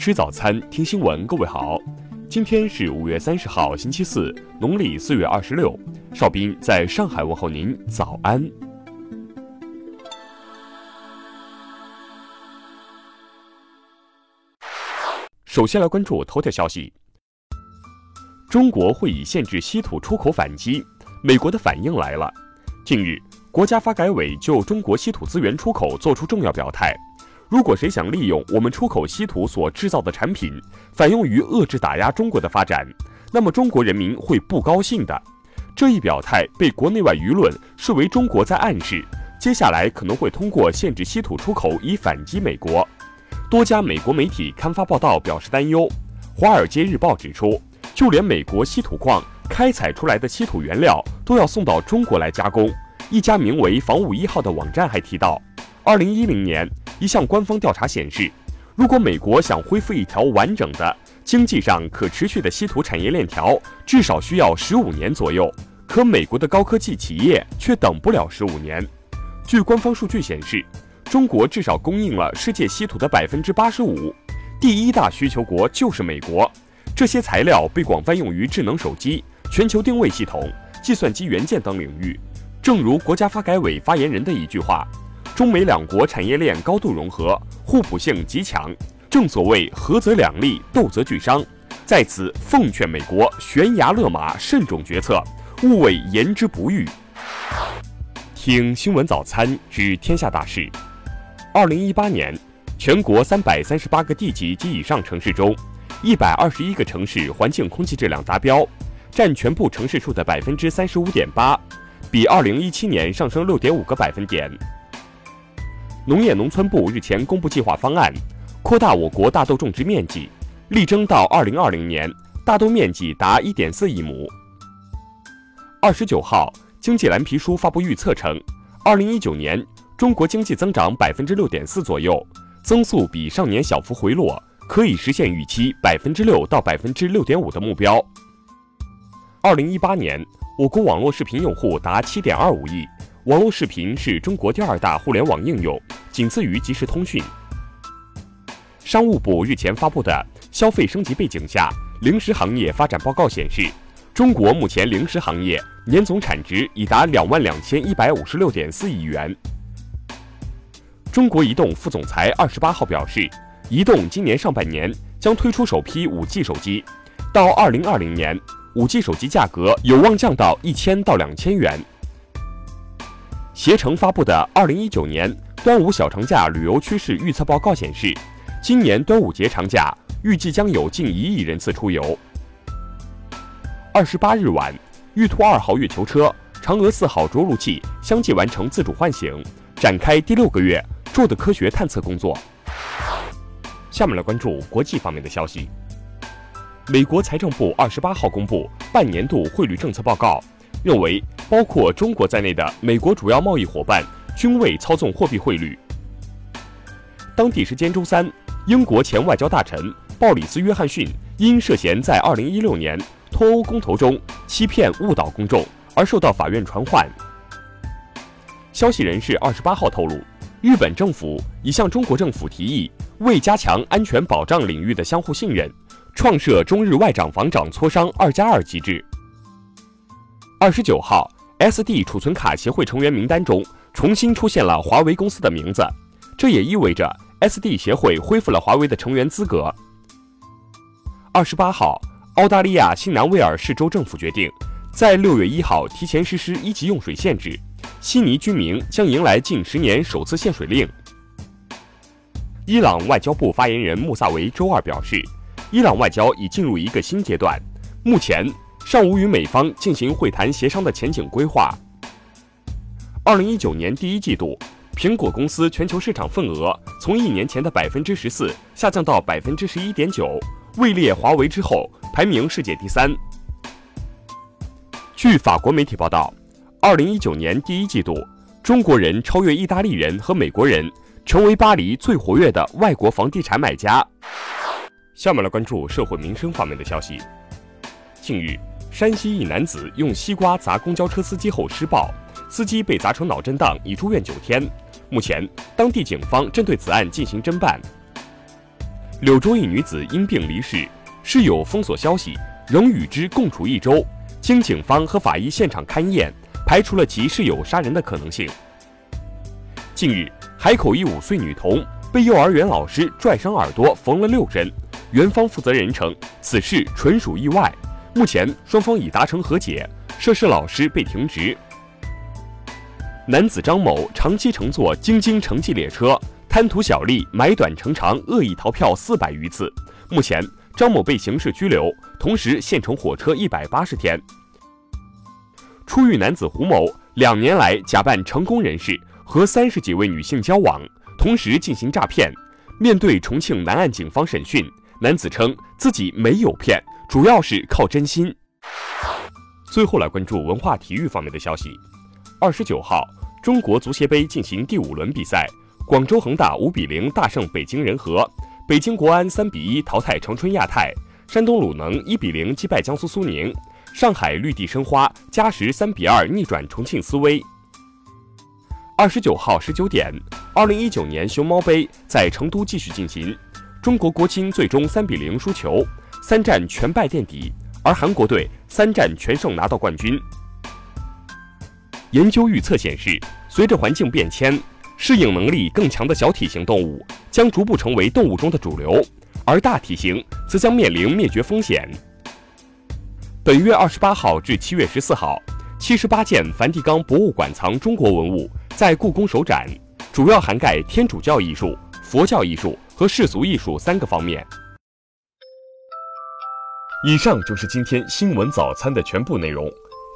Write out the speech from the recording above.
吃早餐，听新闻。各位好，今天是五月三十号，星期四，农历四月二十六。邵斌在上海问候您，早安。首先来关注头条消息：中国会以限制稀土出口反击，美国的反应来了。近日，国家发改委就中国稀土资源出口作出重要表态。如果谁想利用我们出口稀土所制造的产品，反用于遏制打压中国的发展，那么中国人民会不高兴的。这一表态被国内外舆论视为中国在暗示，接下来可能会通过限制稀土出口以反击美国。多家美国媒体刊发报道表示担忧。《华尔街日报》指出，就连美国稀土矿开采出来的稀土原料都要送到中国来加工。一家名为“防务一号”的网站还提到，二零一零年。一项官方调查显示，如果美国想恢复一条完整的、经济上可持续的稀土产业链条，至少需要十五年左右。可美国的高科技企业却等不了十五年。据官方数据显示，中国至少供应了世界稀土的百分之八十五，第一大需求国就是美国。这些材料被广泛用于智能手机、全球定位系统、计算机元件等领域。正如国家发改委发言人的一句话。中美两国产业链高度融合，互补性极强，正所谓合则两利，斗则俱伤。在此奉劝美国悬崖勒马，慎重决策，勿谓言之不预。听新闻早餐知天下大事。二零一八年，全国三百三十八个地级及以上城市中，一百二十一个城市环境空气质量达标，占全部城市数的百分之三十五点八，比二零一七年上升六点五个百分点。农业农村部日前公布计划方案，扩大我国大豆种植面积，力争到二零二零年大豆面积达一点四亿亩。二十九号，经济蓝皮书发布预测称，二零一九年中国经济增长百分之六点四左右，增速比上年小幅回落，可以实现预期百分之六到百分之六点五的目标。二零一八年，我国网络视频用户达七点二五亿。网络视频是中国第二大互联网应用，仅次于即时通讯。商务部日前发布的消费升级背景下零食行业发展报告显示，中国目前零食行业年总产值已达两万两千一百五十六点四亿元。中国移动副总裁二十八号表示，移动今年上半年将推出首批五 G 手机，到二零二零年，五 G 手机价格有望降到一千到两千元。携程发布的《二零一九年端午小长假旅游趋势预测报告》显示，今年端午节长假预计将有近一亿人次出游。二十八日晚，玉兔二号月球车、嫦娥四号着陆器相继完成自主唤醒，展开第六个月做的科学探测工作。下面来关注国际方面的消息。美国财政部二十八号公布半年度汇率政策报告。认为，包括中国在内的美国主要贸易伙伴均未操纵货币汇率。当地时间周三，英国前外交大臣鲍里斯·约翰逊因涉嫌在2016年脱欧公投中欺骗误导公众而受到法院传唤。消息人士二十八号透露，日本政府已向中国政府提议，为加强安全保障领域的相互信任，创设中日外长防长磋商“二加二”机制。二十九号，SD 储存卡协会成员名单中重新出现了华为公司的名字，这也意味着 SD 协会恢复了华为的成员资格。二十八号，澳大利亚新南威尔士州政府决定，在六月一号提前实施一级用水限制，悉尼居民将迎来近十年首次限水令。伊朗外交部发言人穆萨维周二表示，伊朗外交已进入一个新阶段，目前。尚无与美方进行会谈协商的前景规划。二零一九年第一季度，苹果公司全球市场份额从一年前的百分之十四下降到百分之十一点九，位列华为之后，排名世界第三。据法国媒体报道，二零一九年第一季度，中国人超越意大利人和美国人，成为巴黎最活跃的外国房地产买家。下面来关注社会民生方面的消息。近日。山西一男子用西瓜砸公交车司机后施暴，司机被砸成脑震荡，已住院九天。目前，当地警方正对此案进行侦办。柳州一女子因病离世，室友封锁消息，仍与之共处一周。经警方和法医现场勘验，排除了其室友杀人的可能性。近日，海口一五岁女童被幼儿园老师拽伤耳朵，缝了六针。园方负责人称，此事纯属意外。目前，双方已达成和解，涉事老师被停职。男子张某长期乘坐京津城际列车，贪图小利，买短乘长，恶意逃票四百余次。目前，张某被刑事拘留，同时限乘火车一百八十天。出狱男子胡某两年来假扮成功人士，和三十几位女性交往，同时进行诈骗。面对重庆南岸警方审讯，男子称自己没有骗，主要是靠真心。最后来关注文化体育方面的消息。二十九号，中国足协杯进行第五轮比赛，广州恒大五比零大胜北京人和，北京国安三比一淘汰长春亚泰，山东鲁能一比零击败江苏苏宁，上海绿地申花加时三比二逆转重庆斯威。二十九号十九点，二零一九年熊猫杯在成都继续进行，中国国青最终三比零输球，三战全败垫底，而韩国队三战全胜拿到冠军。研究预测显示，随着环境变迁，适应能力更强的小体型动物将逐步成为动物中的主流，而大体型则将面临灭绝风险。本月二十八号至七月十四号，七十八件梵蒂冈博物馆藏中国文物在故宫首展，主要涵盖天主教艺术、佛教艺术和世俗艺术三个方面。以上就是今天新闻早餐的全部内容。